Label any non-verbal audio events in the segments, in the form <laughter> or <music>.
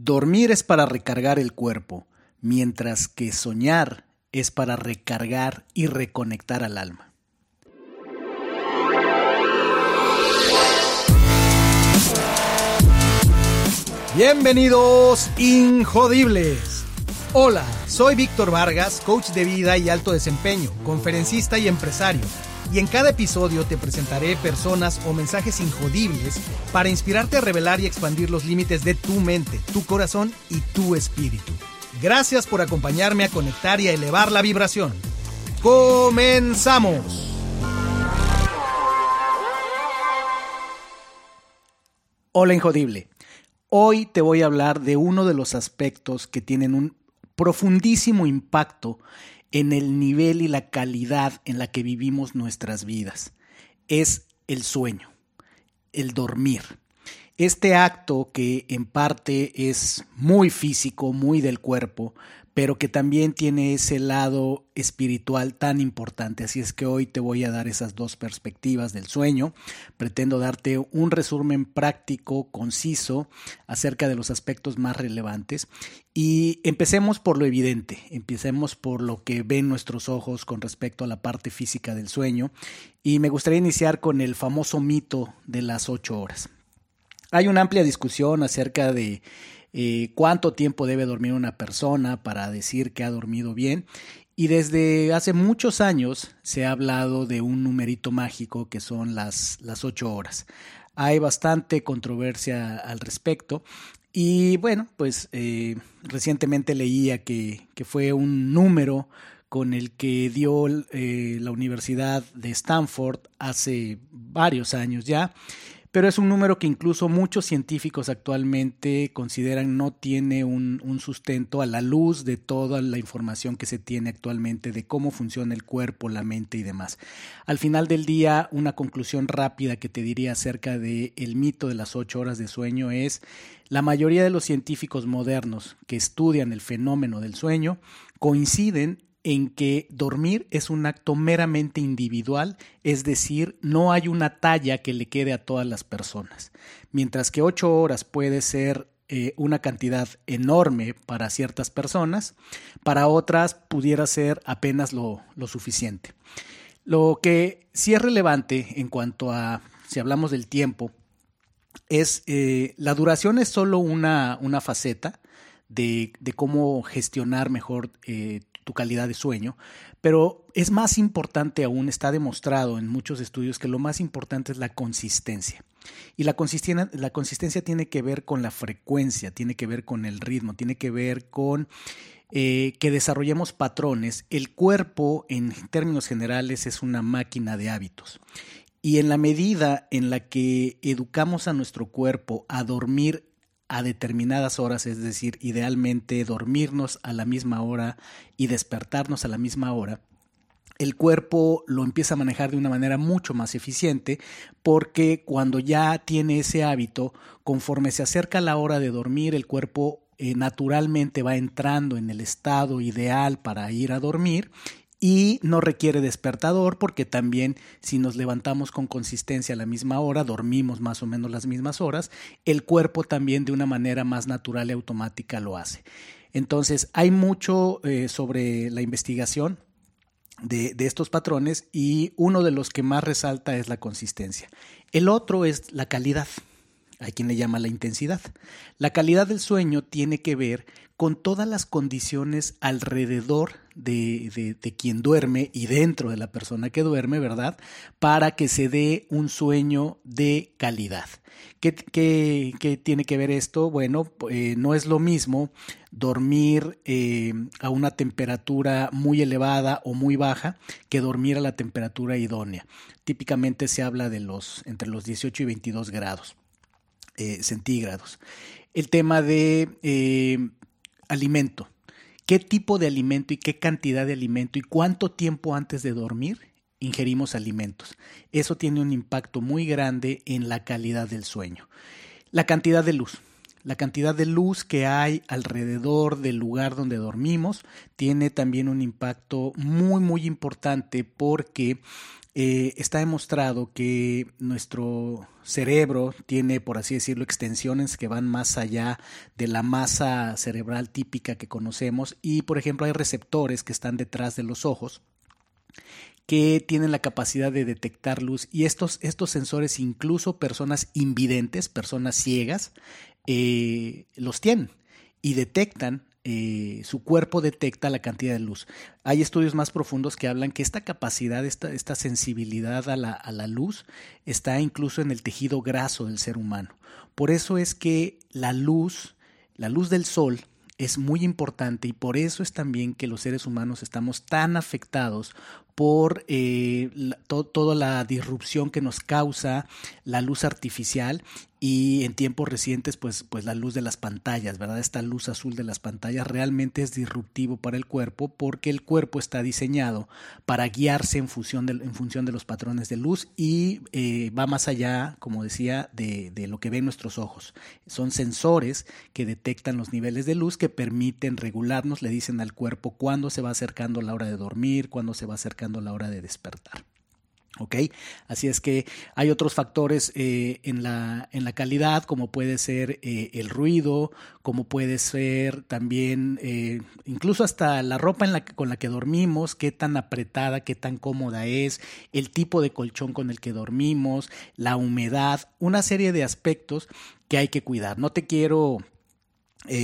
Dormir es para recargar el cuerpo, mientras que soñar es para recargar y reconectar al alma. Bienvenidos, Injodibles. Hola, soy Víctor Vargas, coach de vida y alto desempeño, conferencista y empresario y en cada episodio te presentaré personas o mensajes injodibles para inspirarte a revelar y expandir los límites de tu mente, tu corazón y tu espíritu. Gracias por acompañarme a conectar y a elevar la vibración. ¡Comenzamos! Hola Injodible. Hoy te voy a hablar de uno de los aspectos que tienen un profundísimo impacto en el nivel y la calidad en la que vivimos nuestras vidas. Es el sueño, el dormir. Este acto que en parte es muy físico, muy del cuerpo, pero que también tiene ese lado espiritual tan importante. Así es que hoy te voy a dar esas dos perspectivas del sueño. Pretendo darte un resumen práctico, conciso, acerca de los aspectos más relevantes. Y empecemos por lo evidente, empecemos por lo que ven nuestros ojos con respecto a la parte física del sueño. Y me gustaría iniciar con el famoso mito de las ocho horas. Hay una amplia discusión acerca de cuánto tiempo debe dormir una persona para decir que ha dormido bien. Y desde hace muchos años se ha hablado de un numerito mágico que son las, las ocho horas. Hay bastante controversia al respecto. Y bueno, pues eh, recientemente leía que, que, fue un número con el que dio eh, la Universidad de Stanford hace varios años ya, pero es un número que incluso muchos científicos actualmente consideran no tiene un, sustento a la luz de toda la información que se tiene actualmente de cómo funciona el cuerpo, la mente y demás. Al final del día, una conclusión rápida que te diría acerca del el mito de las ocho horas de sueño es la mayoría de los científicos modernos que estudian el fenómeno del sueño coinciden en que dormir es un acto meramente individual, es decir, no hay una talla que le quede a todas las personas. Mientras que ocho horas puede ser eh, una cantidad enorme para ciertas personas, para otras pudiera ser apenas lo, suficiente. Lo que sí es relevante en cuanto a, si hablamos del tiempo, es eh, la duración es solo una, una faceta de, cómo gestionar mejor eh, tu calidad de sueño, pero es más importante aún, está demostrado en muchos estudios que lo más importante es la consistencia. Y la consistencia, la consistencia tiene que ver con la frecuencia, tiene que ver con el ritmo, tiene que ver con eh, que desarrollemos patrones. El cuerpo, en términos generales, es una máquina de hábitos. Y en la medida en la que educamos a nuestro cuerpo a dormir a determinadas horas, es decir, idealmente dormirnos a la misma hora y despertarnos a la misma hora, el cuerpo lo empieza a manejar de una manera mucho más eficiente porque cuando ya tiene ese hábito, conforme se acerca la hora de dormir, el cuerpo eh, naturalmente va entrando en el estado ideal para ir a dormir y no requiere despertador porque también si nos levantamos con consistencia a la misma hora, dormimos más o menos las mismas horas, el cuerpo también de una manera más natural y automática lo hace. Entonces hay mucho eh, sobre la investigación de, de, estos patrones y uno de los que más resalta es la consistencia. El otro es la calidad. Hay quien le llama la intensidad. La calidad del sueño tiene que ver con todas las condiciones alrededor de, de, quien duerme y dentro de la persona que duerme, ¿verdad? Para que se dé un sueño de calidad. ¿Qué, qué, tiene que ver esto? Bueno, eh, no es lo mismo dormir eh, a una temperatura muy elevada o muy baja que dormir a la temperatura idónea. Típicamente se habla de los entre los 18 y 22 grados eh, centígrados. El tema de alimento. ¿Qué tipo de alimento y qué cantidad de alimento y cuánto tiempo antes de dormir ingerimos alimentos? Eso tiene un impacto muy grande en la calidad del sueño. La cantidad de luz. La cantidad de luz que hay alrededor del lugar donde dormimos tiene también un impacto muy muy importante porque eh, está demostrado que nuestro cerebro tiene, por así decirlo, extensiones que van más allá de la masa cerebral típica que conocemos. Y, por ejemplo, hay receptores que están detrás de los ojos que tienen la capacidad de detectar luz. Y estos, estos sensores, incluso personas invidentes, personas ciegas, eh, los tienen y detectan eh, su cuerpo detecta la cantidad de luz. Hay estudios más profundos que hablan que esta capacidad, esta, sensibilidad a la, a la, luz está incluso en el tejido graso del ser humano. Por eso es que la luz, la luz del sol, es muy importante y por eso es también que los seres humanos estamos tan afectados por eh, toda la disrupción que nos causa la luz artificial y en tiempos recientes pues, pues la luz de las pantallas, ¿verdad? Esta luz azul de las pantallas realmente es disruptivo para el cuerpo porque el cuerpo está diseñado para guiarse en función de, en función de los patrones de luz y eh, va más allá, como decía, de, de lo que ven nuestros ojos. Son sensores que detectan los niveles de luz que permiten regularnos, le dicen al cuerpo cuándo se va acercando la hora de dormir, cuándo se va acercando la hora de despertar. ¿Ok? Así es que hay otros factores eh, en, la, en, la, calidad, como puede ser eh, el ruido, como puede ser también eh, incluso hasta la ropa en la, con la que dormimos, qué tan apretada, qué tan cómoda es, el tipo de colchón con el que dormimos, la humedad, una serie de aspectos que hay que cuidar. No te quiero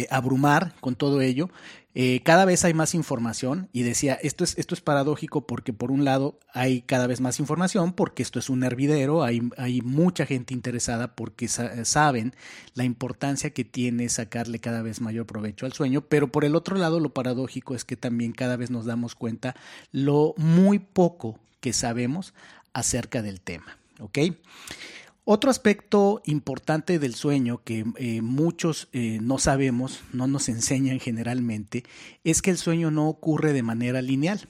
abrumar con todo ello, eh, cada vez hay más información y decía, esto es, esto es paradójico porque por un lado hay cada vez más información porque esto es un hervidero, hay, hay mucha gente interesada porque saben la importancia que tiene sacarle cada vez mayor provecho al sueño, pero por el otro lado lo paradójico es que también cada vez nos damos cuenta lo muy poco que sabemos acerca del tema. ¿ok?, otro aspecto importante del sueño que eh, muchos eh, no sabemos, no nos enseñan generalmente, es que el sueño no ocurre de manera lineal.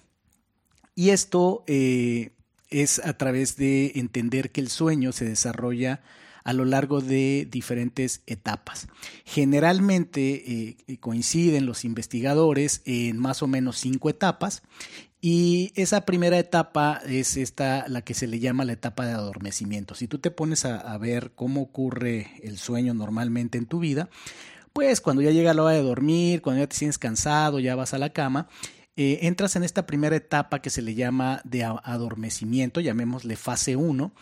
Y esto eh, es a través de entender que el sueño se desarrolla a lo largo de diferentes etapas. Generalmente coinciden los investigadores en más o menos cinco etapas y esa primera etapa es esta, la que se le llama la etapa de adormecimiento. Si tú te pones a, ver cómo ocurre el sueño normalmente en tu vida, pues cuando ya llega la hora de dormir, cuando ya te sientes cansado, ya vas a la cama, eh, entras en esta primera etapa que se le llama de adormecimiento, llamémosle fase 1,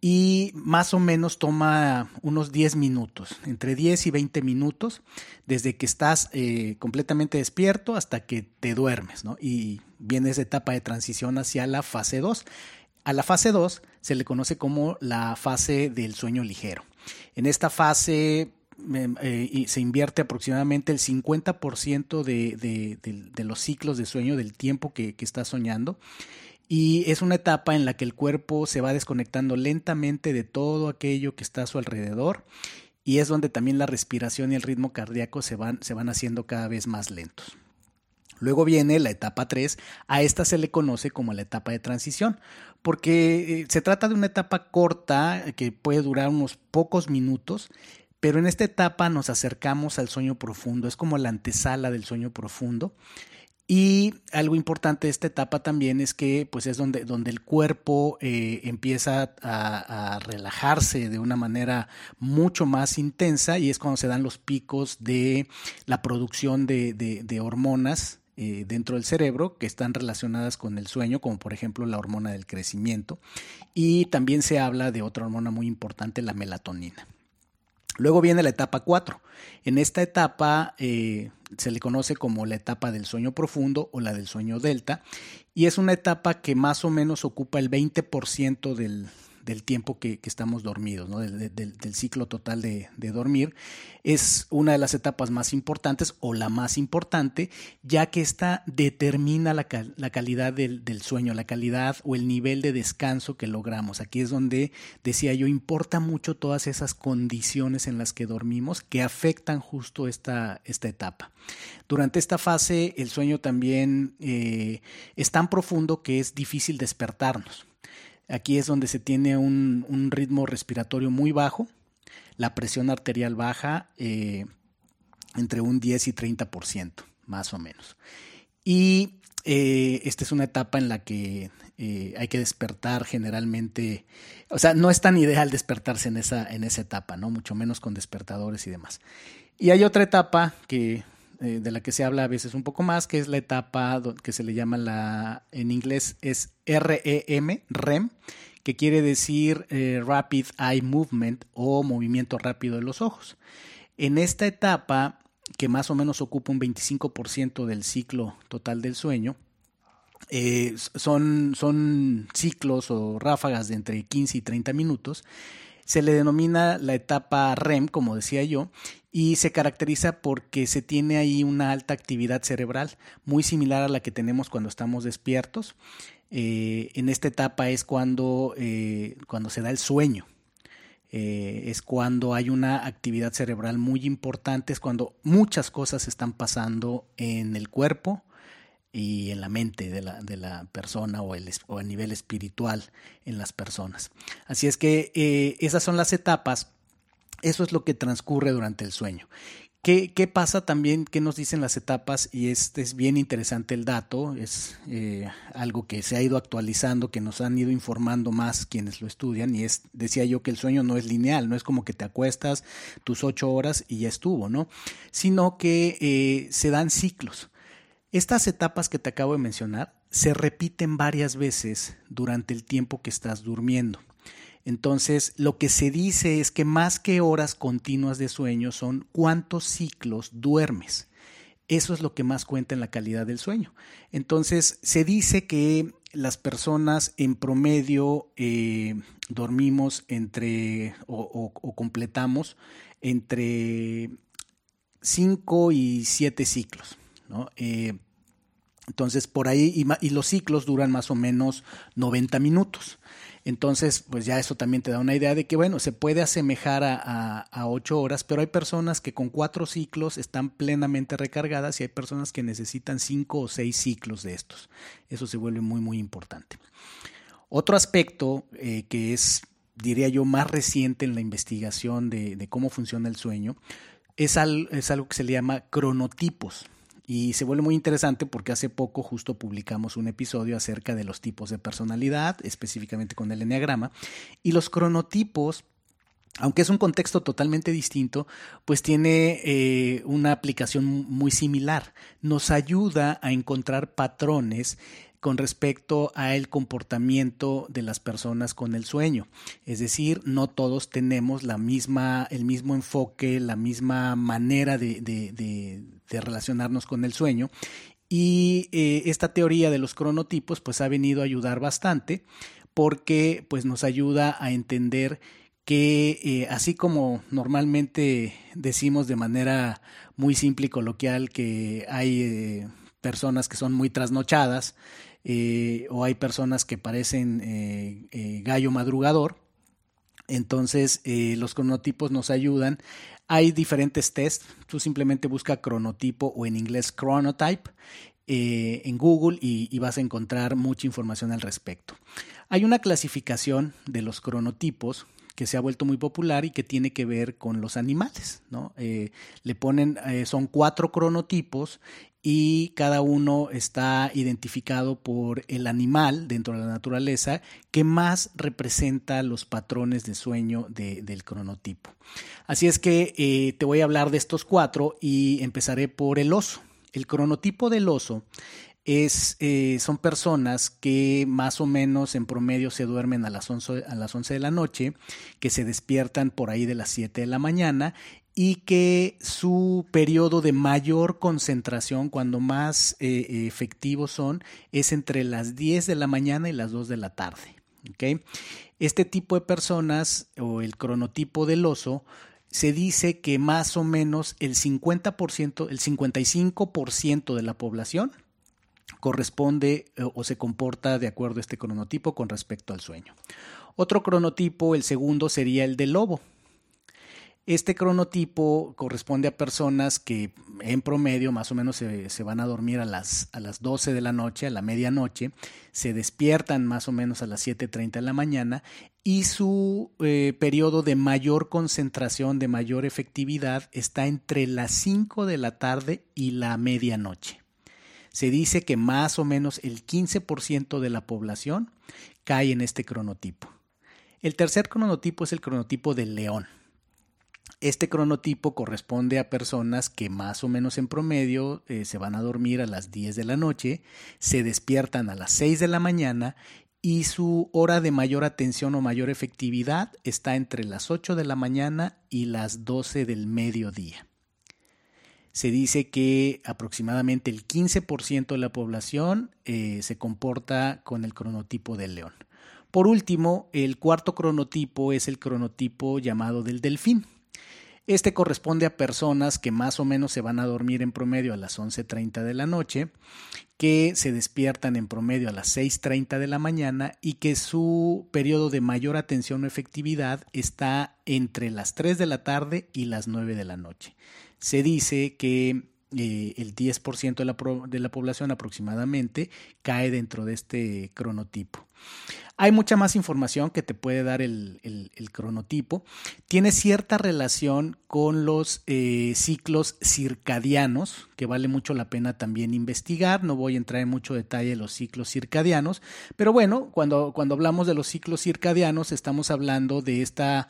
y más o menos toma unos 10 minutos, entre 10 y 20 minutos, desde que estás eh, completamente despierto hasta que te duermes, ¿no? Y viene esa etapa de transición hacia la fase 2. A la fase 2 se le conoce como la fase del sueño ligero. En esta fase eh, se invierte aproximadamente el 50% de, de, de, los ciclos de sueño, del tiempo que, que estás soñando y es una etapa en la que el cuerpo se va desconectando lentamente de todo aquello que está a su alrededor y es donde también la respiración y el ritmo cardíaco se van, se van haciendo cada vez más lentos. Luego viene la etapa 3, a esta se le conoce como la etapa de transición, porque eh, se trata de una etapa corta que puede durar unos pocos minutos, pero en esta etapa nos acercamos al sueño profundo, es como la antesala del sueño profundo y algo importante de esta etapa también es que pues es donde, donde el cuerpo eh, empieza a, relajarse de una manera mucho más intensa y es cuando se dan los picos de la producción de, de, hormonas eh, dentro del cerebro que están relacionadas con el sueño, como por ejemplo la hormona del crecimiento. Y también se habla de otra hormona muy importante, la melatonina. Luego viene la etapa 4. En esta etapa eh, se le conoce como la etapa del sueño profundo o la del sueño delta y es una etapa que más o menos ocupa el 20% del, del tiempo que, estamos dormidos, ¿no? del, ciclo total de, dormir, es una de las etapas más importantes o la más importante, ya que esta determina la, calidad del, sueño, la calidad o el nivel de descanso que logramos. Aquí es donde, decía yo, importa mucho todas esas condiciones en las que dormimos que afectan justo esta, esta etapa. Durante esta fase el sueño también eh, es tan profundo que es difícil despertarnos. Aquí es donde se tiene un, ritmo respiratorio muy bajo, la presión arterial baja eh, entre un 10 y 30%, más o menos. Y eh, esta es una etapa en la que eh, hay que despertar generalmente, o sea, no es tan ideal despertarse en esa, en esa etapa, ¿no? Mucho menos con despertadores y demás. Y hay otra etapa que, eh, de la que se habla a veces un poco más, que es la etapa que se le llama la, en inglés es REM, REM, que quiere decir Rapid Eye Movement o movimiento rápido de los ojos. En esta etapa que más o menos ocupa un 25% del ciclo total del sueño, eh, son, son ciclos o ráfagas de entre 15 y 30 minutos. Se le denomina la etapa REM, como decía yo, y se caracteriza porque se tiene ahí una alta actividad cerebral, muy similar a la que tenemos cuando estamos despiertos. Eh, en esta etapa es cuando, eh, cuando se da el sueño. Eh, es cuando hay una actividad cerebral muy importante, es cuando muchas cosas están pasando en el cuerpo y en la mente de la, de la persona o, el, o, a nivel espiritual en las personas. Así es que esas son las etapas, eso es lo que transcurre durante el sueño. ¿Qué, ¿Qué, pasa también? ¿Qué nos dicen las etapas? Y este es bien interesante el dato, es eh, algo que se ha ido actualizando, que nos han ido informando más quienes lo estudian, y es, decía yo que el sueño no es lineal, no es como que te acuestas tus ocho horas y ya estuvo, ¿no? Sino que eh, se dan ciclos. Estas etapas que te acabo de mencionar se repiten varias veces durante el tiempo que estás durmiendo. Entonces, lo que se dice es que más que horas continuas de sueño son cuántos ciclos duermes. Eso es lo que más cuenta en la calidad del sueño. Entonces, se dice que las personas en promedio eh, dormimos entre o, completamos entre 5 y 7 ciclos. Eh, entonces, por ahí, y, y, los ciclos duran más o menos 90 minutos. Entonces, pues ya eso también te da una idea de que, bueno, se puede asemejar a, ocho horas, pero hay personas que con cuatro ciclos están plenamente recargadas y hay personas que necesitan cinco o seis ciclos de estos. Eso se vuelve muy, muy importante. Otro aspecto eh, que es, diría yo, más reciente en la investigación de, cómo funciona el sueño es, es algo que se le llama cronotipos. Y se vuelve muy interesante porque hace poco justo publicamos un episodio acerca de los tipos de personalidad, específicamente con el enneagrama. Y los cronotipos aunque es un contexto totalmente distinto, pues tiene eh, una aplicación muy similar. Nos ayuda a encontrar patrones con respecto a el comportamiento de las personas con el sueño. Es decir, no todos tenemos la misma, el mismo enfoque, la misma manera de, de, relacionarnos con el sueño. Y eh, esta teoría de los cronotipos pues ha venido a ayudar bastante porque pues nos ayuda a entender que eh, así como normalmente decimos de manera muy simple y coloquial que hay eh, personas que son muy trasnochadas, eh, o hay personas que parecen eh, eh, gallo madrugador. Entonces, los cronotipos nos ayudan. Hay diferentes tests. Tú simplemente busca cronotipo o en inglés chronotype en Google y, vas a encontrar mucha información al respecto. Hay una clasificación de los cronotipos que se ha vuelto muy popular y que tiene que ver con los animales. ¿no? le ponen, son cuatro cronotipos y cada uno está identificado por el animal dentro de la naturaleza que más representa los patrones de sueño del cronotipo. Así es que eh, te voy a hablar de estos cuatro y empezaré por el oso. El cronotipo del oso es, eh, son personas que más o menos en promedio se duermen a las, 11, a las 11 de la noche, que se despiertan por ahí de las 7 de la mañana y que su periodo de mayor concentración, cuando más eh, efectivos son, es entre las 10 de la mañana y las 2 de la tarde. Este tipo de personas o el cronotipo del oso se dice que más o menos el 50%, el 55% de la población corresponde eh, o se comporta de acuerdo a este cronotipo con respecto al sueño. Otro cronotipo, el segundo, sería el del lobo. Este cronotipo corresponde a personas que en promedio más o menos se, van a dormir a las, a las 12 de la noche, a la medianoche, se despiertan más o menos a las 7.30 de la mañana y su eh, periodo de mayor concentración, de mayor efectividad está entre las 5 de la tarde y la medianoche. Se dice que más o menos el 15% de la población cae en este cronotipo. El tercer cronotipo es el cronotipo del león. Este cronotipo corresponde a personas que más o menos en promedio eh, se van a dormir a las 10 de la noche, se despiertan a las 6 de la mañana y su hora de mayor atención o mayor efectividad está entre las 8 de la mañana y las 12 del mediodía. Se dice que aproximadamente el 15% de la población eh, se comporta con el cronotipo del león. Por último, el cuarto cronotipo es el cronotipo llamado del delfín. Este corresponde a personas que más o menos se van a dormir en promedio a las 11.30 de la noche, que se despiertan en promedio a las 6.30 de la mañana y que su periodo de mayor atención o efectividad está entre las 3 de la tarde y las 9 de la noche. Se dice que eh, el 10% de la, de la población aproximadamente cae dentro de este cronotipo. Hay mucha más información que te puede dar el, cronotipo. Tiene cierta relación con los eh, ciclos circadianos, que vale mucho la pena también investigar. No voy a entrar en mucho detalle en los ciclos circadianos, pero bueno, cuando, cuando hablamos de los ciclos circadianos estamos hablando de esta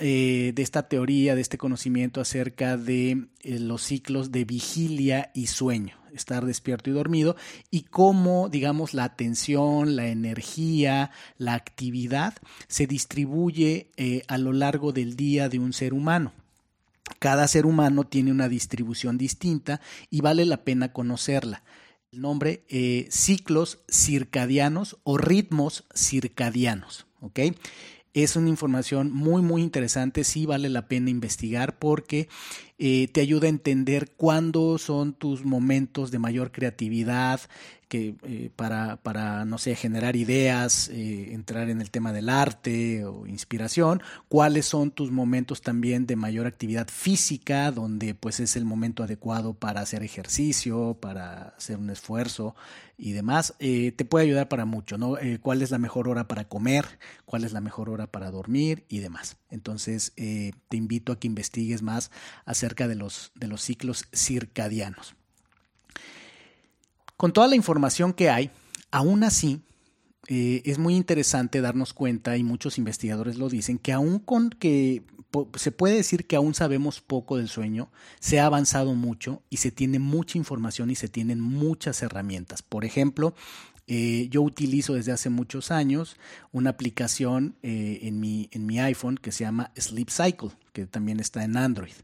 eh, de esta teoría, de este conocimiento acerca de eh, los ciclos de vigilia y sueño, estar despierto y dormido, y cómo, digamos, la atención, la energía, la actividad se distribuye eh, a lo largo del día de un ser humano. Cada ser humano tiene una distribución distinta y vale la pena conocerla. El nombre ciclos circadianos o ritmos circadianos. Es una información muy, muy interesante, sí vale la pena investigar porque eh, te ayuda a entender cuándo son tus momentos de mayor creatividad, que eh, para, para, no sé, generar ideas, eh, entrar en el tema del arte o inspiración, cuáles son tus momentos también de mayor actividad física, donde pues es el momento adecuado para hacer ejercicio, para hacer un esfuerzo y demás, te puede ayudar para mucho, ¿no? cuál es la mejor hora para comer, cuál es la mejor hora para dormir y demás. Entonces, te invito a que investigues más acerca de los, de los ciclos circadianos. Con toda la información que hay, aún así, eh, es muy interesante darnos cuenta, y muchos investigadores lo dicen, que aún con que se puede decir que aún sabemos poco del sueño, se ha avanzado mucho y se tiene mucha información y se tienen muchas herramientas. Por ejemplo, eh, yo utilizo desde hace muchos años una aplicación eh, en, mi, en mi iPhone que se llama Sleep Cycle, que también está en Android.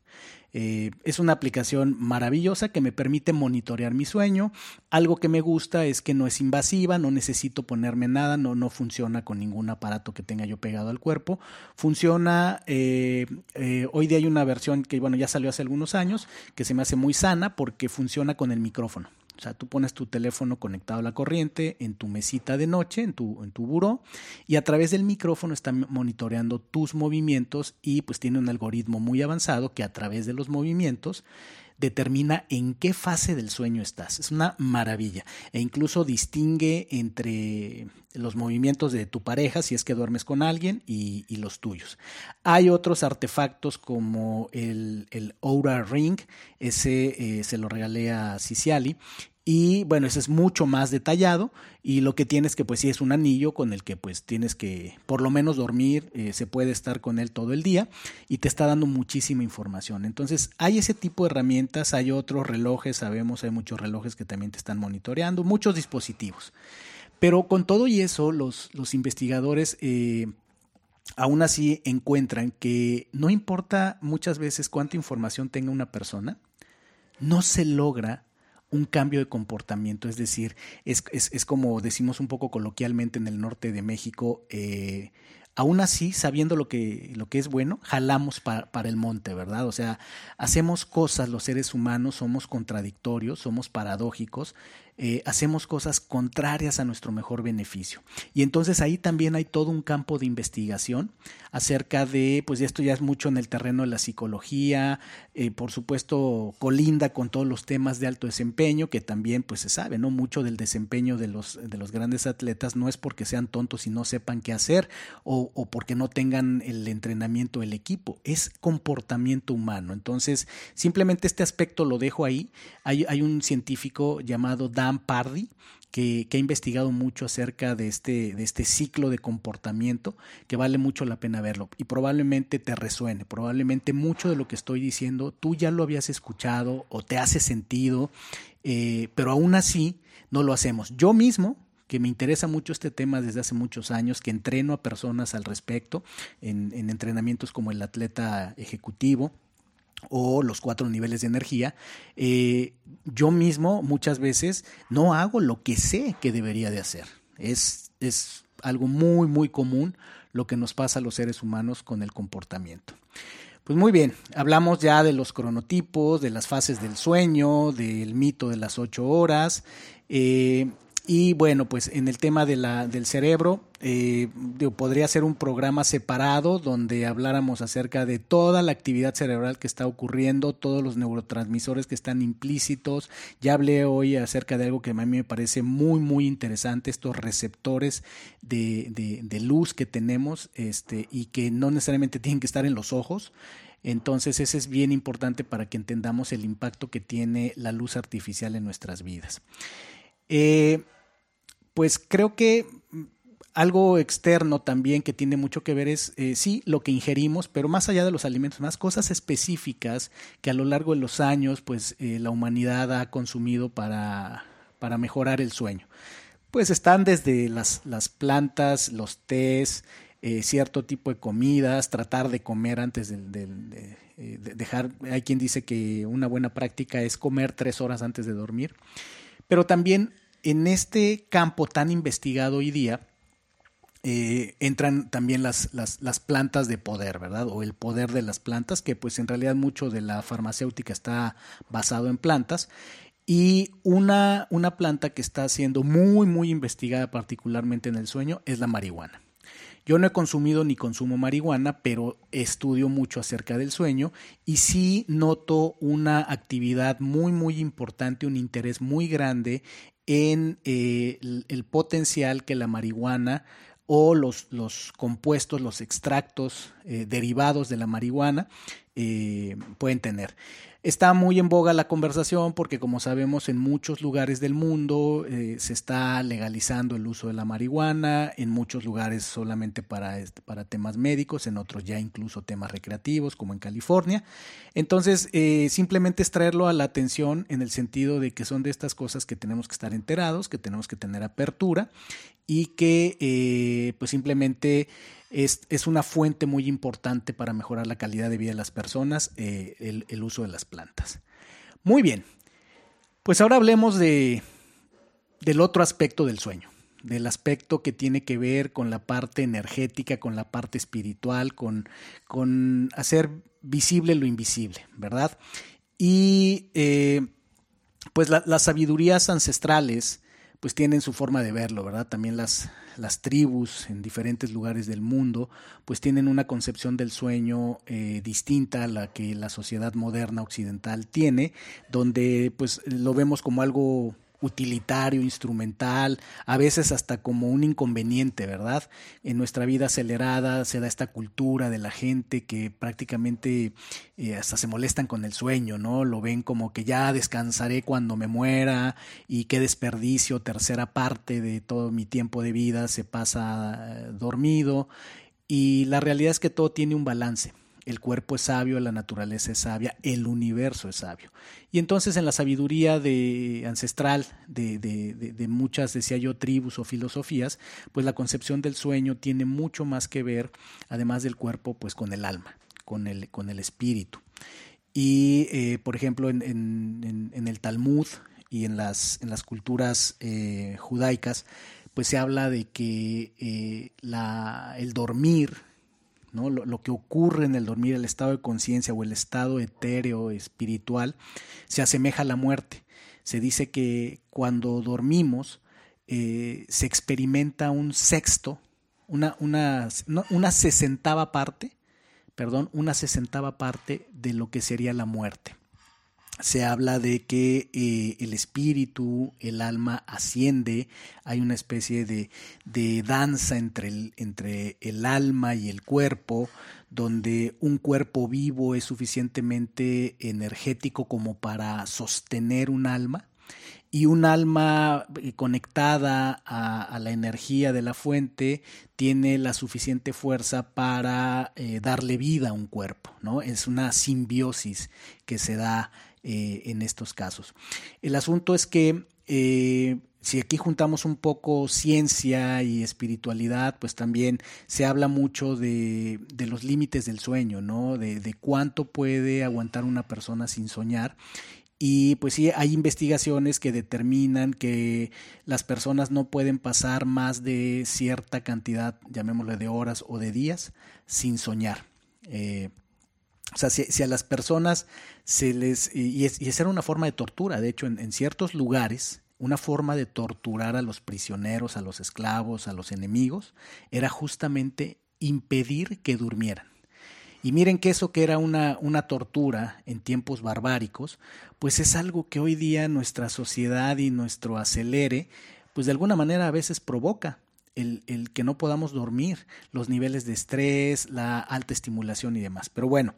Eh, es una aplicación maravillosa que me permite monitorear mi sueño. Algo que me gusta es que no es invasiva, no necesito ponerme nada, no, no funciona con ningún aparato que tenga yo pegado al cuerpo. Funciona, hoy día hay una versión que bueno, ya salió hace algunos años, que se me hace muy sana porque funciona con el micrófono. O sea, tú pones tu teléfono conectado a la corriente en tu mesita de noche, en tu, en tu buró, y a través del micrófono está monitoreando tus movimientos y pues tiene un algoritmo muy avanzado que a través de los movimientos determina en qué fase del sueño estás. Es una maravilla. E incluso distingue entre los movimientos de tu pareja, si es que duermes con alguien, y, los tuyos. Hay otros artefactos como el, Aura Ring, ese eh, se lo regalé a Ciciali, y bueno, ese es mucho más detallado y lo que tienes que pues sí es un anillo con el que pues tienes que por lo menos dormir, eh, se puede estar con él todo el día y te está dando muchísima información. Entonces hay ese tipo de herramientas, hay otros relojes, sabemos, hay muchos relojes que también te están monitoreando, muchos dispositivos. Pero con todo y eso, los, los investigadores eh, aún así encuentran que no importa muchas veces cuánta información tenga una persona, no se logra un cambio de comportamiento, es decir, es, es, como decimos un poco coloquialmente en el norte de México, eh, aún así, sabiendo lo que, lo que es bueno, jalamos para el monte, ¿verdad? O sea, hacemos cosas los seres humanos, somos contradictorios, somos paradójicos, eh, hacemos cosas contrarias a nuestro mejor beneficio. Y entonces ahí también hay todo un campo de investigación acerca de, pues esto ya es mucho en el terreno de la psicología, eh, por supuesto colinda con todos los temas de alto desempeño, que también pues se sabe, ¿no? Mucho del desempeño de los, de los grandes atletas no es porque sean tontos y no sepan qué hacer o o, porque no tengan el entrenamiento del equipo, es comportamiento humano. Entonces, simplemente este aspecto lo dejo ahí. Hay, hay un científico llamado Dan Pardy que, ha investigado mucho acerca de este, de este ciclo de comportamiento, que vale mucho la pena verlo y probablemente te resuene, probablemente mucho de lo que estoy diciendo tú ya lo habías escuchado o te hace sentido, eh, pero aún así no lo hacemos. Yo mismo, que me interesa mucho este tema desde hace muchos años, que entreno a personas al respecto en entrenamientos como el atleta ejecutivo, o los cuatro niveles de energía, eh, yo mismo muchas veces no hago lo que sé que debería de hacer. Es, es algo muy, muy común lo que nos pasa a los seres humanos con el comportamiento. Pues muy bien, hablamos ya de los cronotipos, de las fases del sueño, del mito de las ocho horas. Eh, y bueno, pues en el tema de la, del cerebro, eh, podría ser un programa separado donde habláramos acerca de toda la actividad cerebral que está ocurriendo, todos los neurotransmisores que están implícitos. Ya hablé hoy acerca de algo que a mí me parece muy, muy interesante, estos receptores de, de, de luz que tenemos este, y que no necesariamente <laughs> tienen que estar en los ojos. Entonces, ese es bien importante para que entendamos el impacto que tiene la luz artificial en nuestras vidas. Eh, pues creo que algo externo también que tiene mucho que ver es, eh, sí, lo que ingerimos, pero más allá de los alimentos, más cosas específicas que a lo largo de los años, pues eh, la humanidad ha consumido para, para mejorar el sueño. Pues están desde las, las plantas, los tés, cierto tipo de comidas, tratar de comer antes de, de, dejar, hay quien dice que una buena práctica es comer tres horas antes de dormir, pero también en este campo tan investigado hoy día, eh, entran también las, las, plantas de poder, ¿verdad? O el poder de las plantas, que pues en realidad mucho de la farmacéutica está basado en plantas. Y una, una planta que está siendo muy, muy investigada particularmente en el sueño es la marihuana. Yo no he consumido ni consumo marihuana, pero estudio mucho acerca del sueño y sí noto una actividad muy, muy importante, un interés muy grande en eh, el, potencial que la marihuana o los, los compuestos, los extractos eh, derivados de la marihuana eh, pueden tener. Está muy en boga la conversación porque como sabemos en muchos lugares del mundo eh, se está legalizando el uso de la marihuana, en muchos lugares solamente para, para temas médicos, en otros ya incluso temas recreativos como en California. Entonces eh, simplemente es traerlo a la atención en el sentido de que son de estas cosas que tenemos que estar enterados, que tenemos que tener apertura y que eh, pues simplemente es, una fuente muy importante para mejorar la calidad de vida de las personas, eh, el, uso de las plantas. Muy bien, pues ahora hablemos de, del otro aspecto del sueño, del aspecto que tiene que ver con la parte energética, con la parte espiritual, con, con hacer visible lo invisible, ¿verdad? Y eh, pues las sabidurías ancestrales pues tienen su forma de verlo, ¿verdad? También las, las tribus en diferentes lugares del mundo, pues tienen una concepción del sueño eh, distinta a la que la sociedad moderna occidental tiene, donde pues lo vemos como algo utilitario, instrumental, a veces hasta como un inconveniente, ¿verdad? En nuestra vida acelerada se da esta cultura de la gente que prácticamente eh, hasta se molestan con el sueño, ¿no? Lo ven como que ya descansaré cuando me muera y qué desperdicio, tercera parte de todo mi tiempo de vida se pasa eh, dormido y la realidad es que todo tiene un balance el cuerpo es sabio, la naturaleza es sabia, el universo es sabio. Y entonces en la sabiduría de, ancestral de, de, muchas, decía yo, tribus o filosofías, pues la concepción del sueño tiene mucho más que ver, además del cuerpo, pues con el alma, con el, con el espíritu. Y, eh, por ejemplo, en, en, el Talmud y en las, en las culturas eh, judaicas, pues se habla de que eh, la, el dormir, lo, que ocurre en el dormir, el estado de conciencia o el estado etéreo, espiritual, se asemeja a la muerte. Se dice que cuando dormimos eh, se experimenta un sexto, una, una, una sesentava parte, perdón, una sesentava parte de lo que sería la muerte. Se habla de que eh, el espíritu, el alma asciende, hay una especie de, de danza entre el, entre el, alma y el cuerpo, donde un cuerpo vivo es suficientemente energético como para sostener un alma y un alma eh, conectada a, la energía de la fuente tiene la suficiente fuerza para eh, darle vida a un cuerpo, ¿no? Es una simbiosis que se da eh, en estos casos. El asunto es que si aquí juntamos un poco ciencia y espiritualidad, pues también se habla mucho de, los límites del sueño, ¿no? De, de, cuánto puede aguantar una persona sin soñar. Y pues sí, hay investigaciones que determinan que las personas no pueden pasar más de cierta cantidad, llamémosle de horas o de días, sin soñar. Eh, o sea, si, a las personas se les... Y, es, y esa era una forma de tortura, de hecho, en, en ciertos lugares, una forma de torturar a los prisioneros, a los esclavos, a los enemigos, era justamente impedir que durmieran. Y miren que eso que era una, una tortura en tiempos barbáricos, pues es algo que hoy día nuestra sociedad y nuestro acelere, pues de alguna manera a veces provoca. El, que no podamos dormir, los niveles de estrés, la alta estimulación y demás. Pero bueno,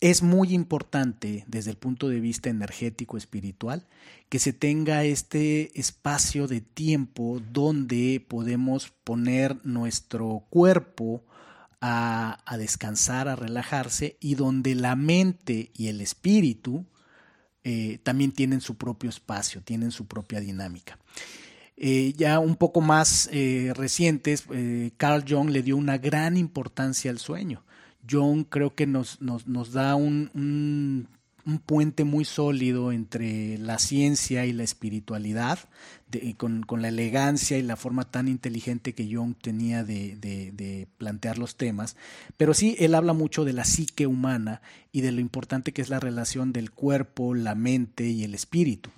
es muy importante desde el punto de vista energético espiritual que se tenga este espacio de tiempo donde podemos poner nuestro cuerpo a, descansar, a relajarse y donde la mente y el espíritu eh, también tienen su propio espacio, tienen su propia dinámica. Eh, ya un poco más eh, recientes, Carl Jung le dio una gran importancia al sueño. Jung creo que nos, nos, nos da un un puente muy sólido entre la ciencia y la espiritualidad, con, la elegancia y la forma tan inteligente que Jung tenía de, de, plantear los temas. Pero sí, él habla mucho de la psique humana y de lo importante que es la relación del cuerpo, la mente y el espíritu.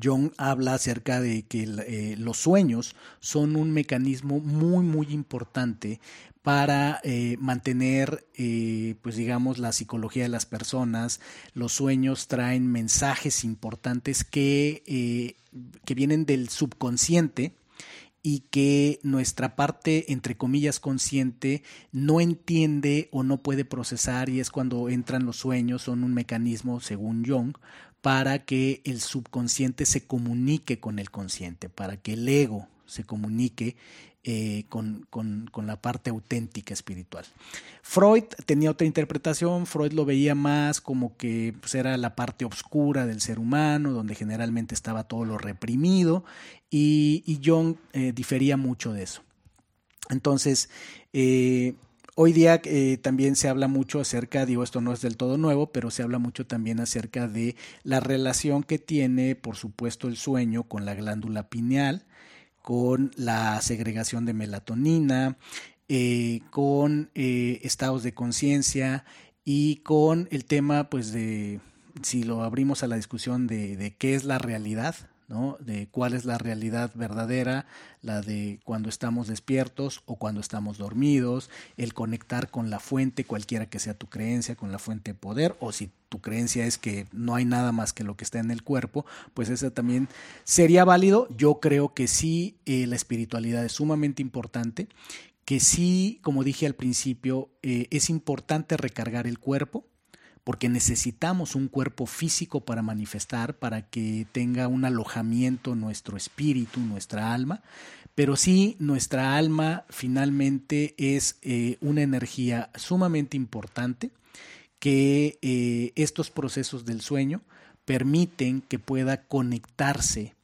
Jung habla acerca de que eh, los sueños son un mecanismo muy, muy importante para eh, mantener, eh, pues digamos, la psicología de las personas. Los sueños traen mensajes importantes que, que vienen del subconsciente y que nuestra parte, entre comillas, consciente no entiende o no puede procesar y es cuando entran los sueños, son un mecanismo, según Jung, para que el subconsciente se comunique con el consciente, para que el ego se comunique eh, con, la parte auténtica espiritual. Freud tenía otra interpretación, Freud lo veía más como que pues, era la parte oscura del ser humano, donde generalmente estaba todo lo reprimido, y, y Jung eh, difería mucho de eso. Entonces, eh, Hoy día también se habla mucho acerca, digo, esto no es del todo nuevo, pero se habla mucho también acerca de la relación que tiene, por supuesto, el sueño con la glándula pineal, con la segregación de melatonina, eh, con eh, estados de conciencia y con el tema, pues, de, si lo abrimos a la discusión de qué es la realidad, ¿no? de cuál es la realidad verdadera, la de cuando estamos despiertos o cuando estamos dormidos, el conectar con la fuente, cualquiera que sea tu creencia, con la fuente de poder, o si tu creencia es que no hay nada más que lo que está en el cuerpo, pues eso también sería válido. Yo creo que sí, eh, la espiritualidad es sumamente importante, que sí, como dije al principio, eh, es importante recargar el cuerpo, porque necesitamos un cuerpo físico para manifestar, para que tenga un alojamiento nuestro espíritu, nuestra alma, pero sí nuestra alma finalmente es eh, una energía sumamente importante que eh, estos procesos del sueño permiten que pueda conectarse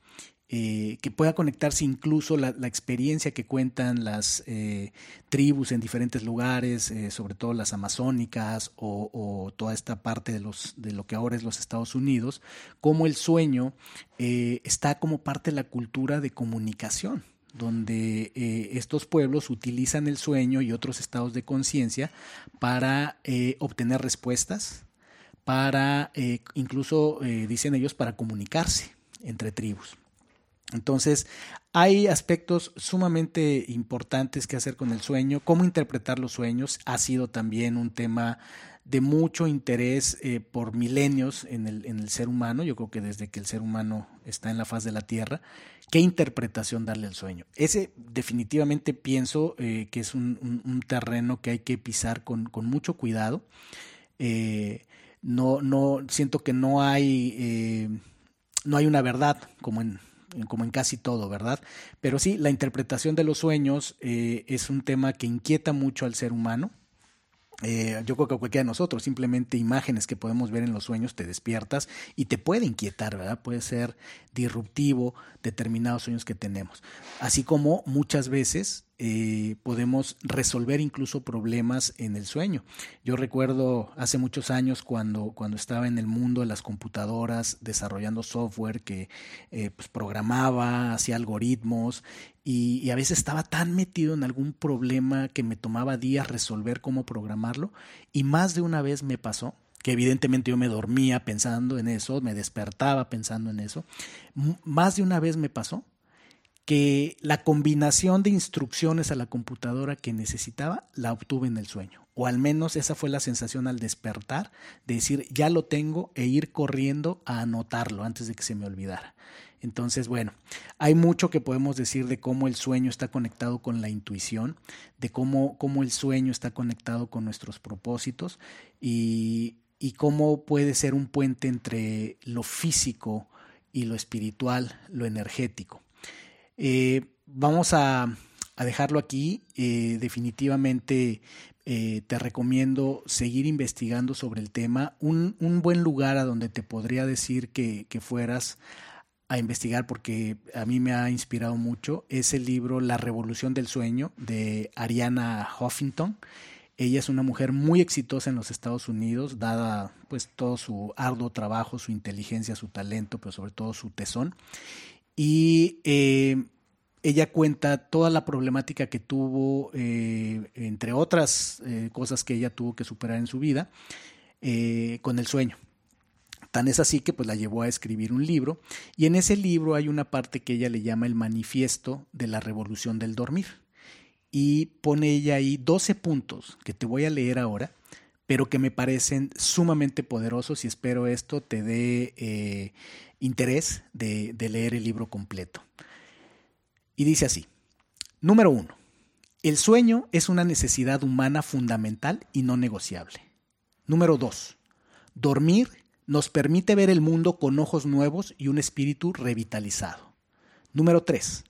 eh, que pueda conectarse incluso la, experiencia que cuentan las eh, tribus en diferentes lugares, eh, sobre todo las amazónicas o, toda esta parte de, los, de lo que ahora es los Estados Unidos, como el sueño está como parte de la cultura de comunicación donde estos pueblos utilizan el sueño y otros estados de conciencia para obtener respuestas, para incluso, dicen ellos, para comunicarse entre tribus. Entonces, hay aspectos sumamente importantes que hacer con el sueño. Cómo interpretar los sueños ha sido también un tema de mucho interés eh, por milenios en el, en el, ser humano, yo creo que desde que el ser humano está en la faz de la Tierra, qué interpretación darle al sueño. Ese definitivamente pienso eh, que es un, terreno que hay que pisar con, con mucho cuidado. Eh, no, no, siento que no hay, no hay una verdad como en, como en casi todo, ¿verdad? Pero sí, la interpretación de los sueños es un tema que inquieta mucho al ser humano eh, yo creo que cualquiera de nosotros, simplemente imágenes que podemos ver en los sueños, te despiertas y te puede inquietar, ¿verdad? Puede ser disruptivo determinados sueños que tenemos. Así como muchas veces eh, podemos resolver incluso problemas en el sueño. Yo recuerdo hace muchos años cuando, cuando estaba en el mundo de las computadoras desarrollando software que eh, pues programaba, hacía algoritmos y, y, a veces estaba tan metido en algún problema que me tomaba días resolver cómo programarlo y más de una vez me pasó que evidentemente yo me dormía pensando en eso, me despertaba pensando en eso. Más de una vez me pasó que la combinación de instrucciones a la computadora que necesitaba la obtuve en el sueño. O al menos esa fue la sensación al despertar, de decir, ya lo tengo e ir corriendo a anotarlo antes de que se me olvidara. Entonces, bueno, hay mucho que podemos decir de cómo el sueño está conectado con la intuición, de cómo, cómo el sueño está conectado con nuestros propósitos y, y cómo puede ser un puente entre lo físico y lo espiritual, lo energético. Eh, vamos a, dejarlo aquí. Eh, definitivamente eh, te recomiendo seguir investigando sobre el tema. Un, buen lugar a donde te podría decir que, fueras a investigar, porque a mí me ha inspirado mucho, es el libro La Revolución del Sueño de Ariana Huffington. Ella es una mujer muy exitosa en los Estados Unidos, dada pues todo su arduo trabajo, su inteligencia, su talento, pero sobre todo su tesón y eh, ella cuenta toda la problemática que tuvo, eh, entre otras eh, cosas que ella tuvo que superar en su vida, con el sueño. Tan es así que pues la llevó a escribir un libro y en ese libro hay una parte que ella le llama el manifiesto de la revolución del dormir y pone ella ahí 12 puntos que te voy a leer ahora, pero que me parecen sumamente poderosos y espero esto te dé interés de, leer el libro completo. Y dice así, número uno, el sueño es una necesidad humana fundamental y no negociable. Número dos, dormir nos permite ver el mundo con ojos nuevos y un espíritu revitalizado. Número tres,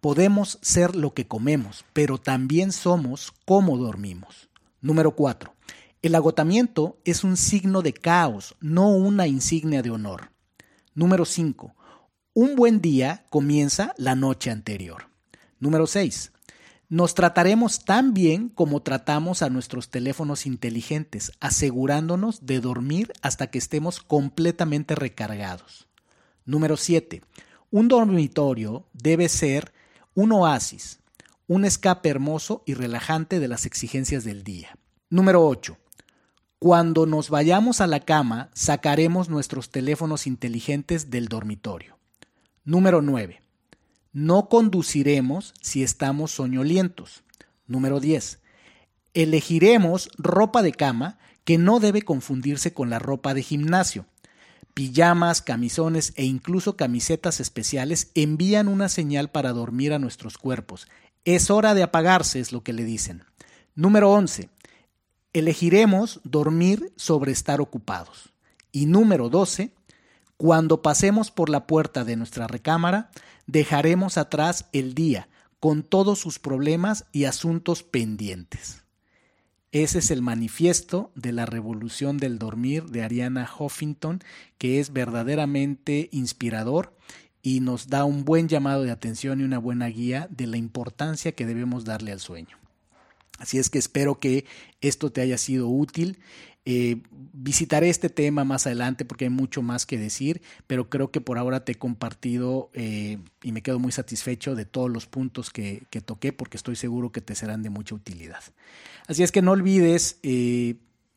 podemos ser lo que comemos, pero también somos como dormimos. Número cuatro, el agotamiento es un signo de caos, no una insignia de honor. Número 5. Un buen día comienza la noche anterior. Número 6. Nos trataremos tan bien como tratamos a nuestros teléfonos inteligentes, asegurándonos de dormir hasta que estemos completamente recargados. Número 7. Un dormitorio debe ser un oasis, un escape hermoso y relajante de las exigencias del día. Número 8. Cuando nos vayamos a la cama, sacaremos nuestros teléfonos inteligentes del dormitorio. Número 9. No conduciremos si estamos soñolientos. Número 10. Elegiremos ropa de cama que no debe confundirse con la ropa de gimnasio. Pijamas, camisones e incluso camisetas especiales envían una señal para dormir a nuestros cuerpos. Es hora de apagarse, es lo que le dicen. Número 11. Elegiremos dormir sobre estar ocupados. Y número 12, cuando pasemos por la puerta de nuestra recámara, dejaremos atrás el día con todos sus problemas y asuntos pendientes. Ese es el manifiesto de la revolución del dormir de Ariana Huffington, que es verdaderamente inspirador y nos da un buen llamado de atención y una buena guía de la importancia que debemos darle al sueño. Así es que espero que esto te haya sido útil. Eh, visitaré este tema más adelante porque hay mucho más que decir, pero creo que por ahora te he compartido eh, y me quedo muy satisfecho de todos los puntos que, toqué porque estoy seguro que te serán de mucha utilidad. Así es que no olvides eh,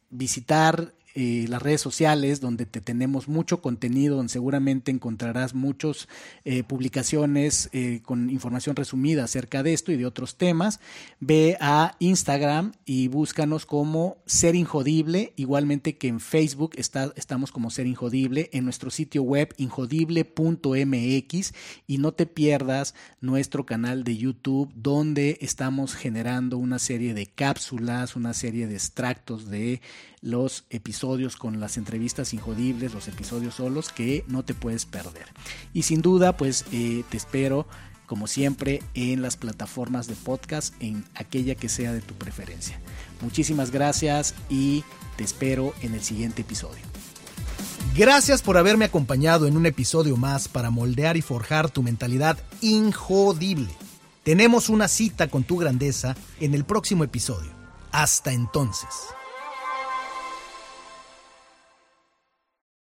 visitar las redes sociales, donde te tenemos mucho contenido, donde seguramente encontrarás muchas eh, publicaciones eh, con información resumida acerca de esto y de otros temas. Ve a Instagram y búscanos como Ser Injodible, igualmente que en Facebook está, estamos como Ser Injodible, en nuestro sitio web injodible.mx y no te pierdas nuestro canal de YouTube donde estamos generando una serie de cápsulas, una serie de extractos de los episodios con las entrevistas injodibles, los episodios solos que no te puedes perder. Y sin duda, pues eh, te espero como siempre en las plataformas de podcast, en aquella que sea de tu preferencia. Muchísimas gracias y te espero en el siguiente episodio. Gracias por haberme acompañado en un episodio más para moldear y forjar tu mentalidad injodible. Tenemos una cita con tu grandeza en el próximo episodio. Hasta entonces.